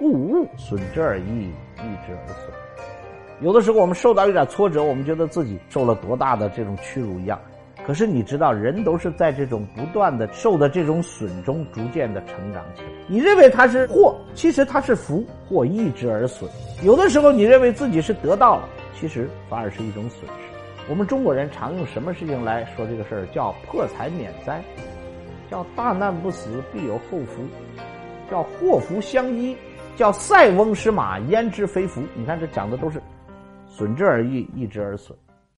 故物损之而益，益之而损。有的时候我们受到一点挫折，我们觉得自己受了多大的这种屈辱一样。可是你知道，人都是在这种不断的受的这种损中，逐渐的成长起来。你认为它是祸，其实它是福，或益之而损。有的时候你认为自己是得到了，其实反而是一种损失。我们中国人常用什么事情来说这个事儿？叫破财免灾，叫大难不死必有后福，叫祸福相依，叫塞翁失马焉知非福。你看这讲的都是损之而益，益之而损。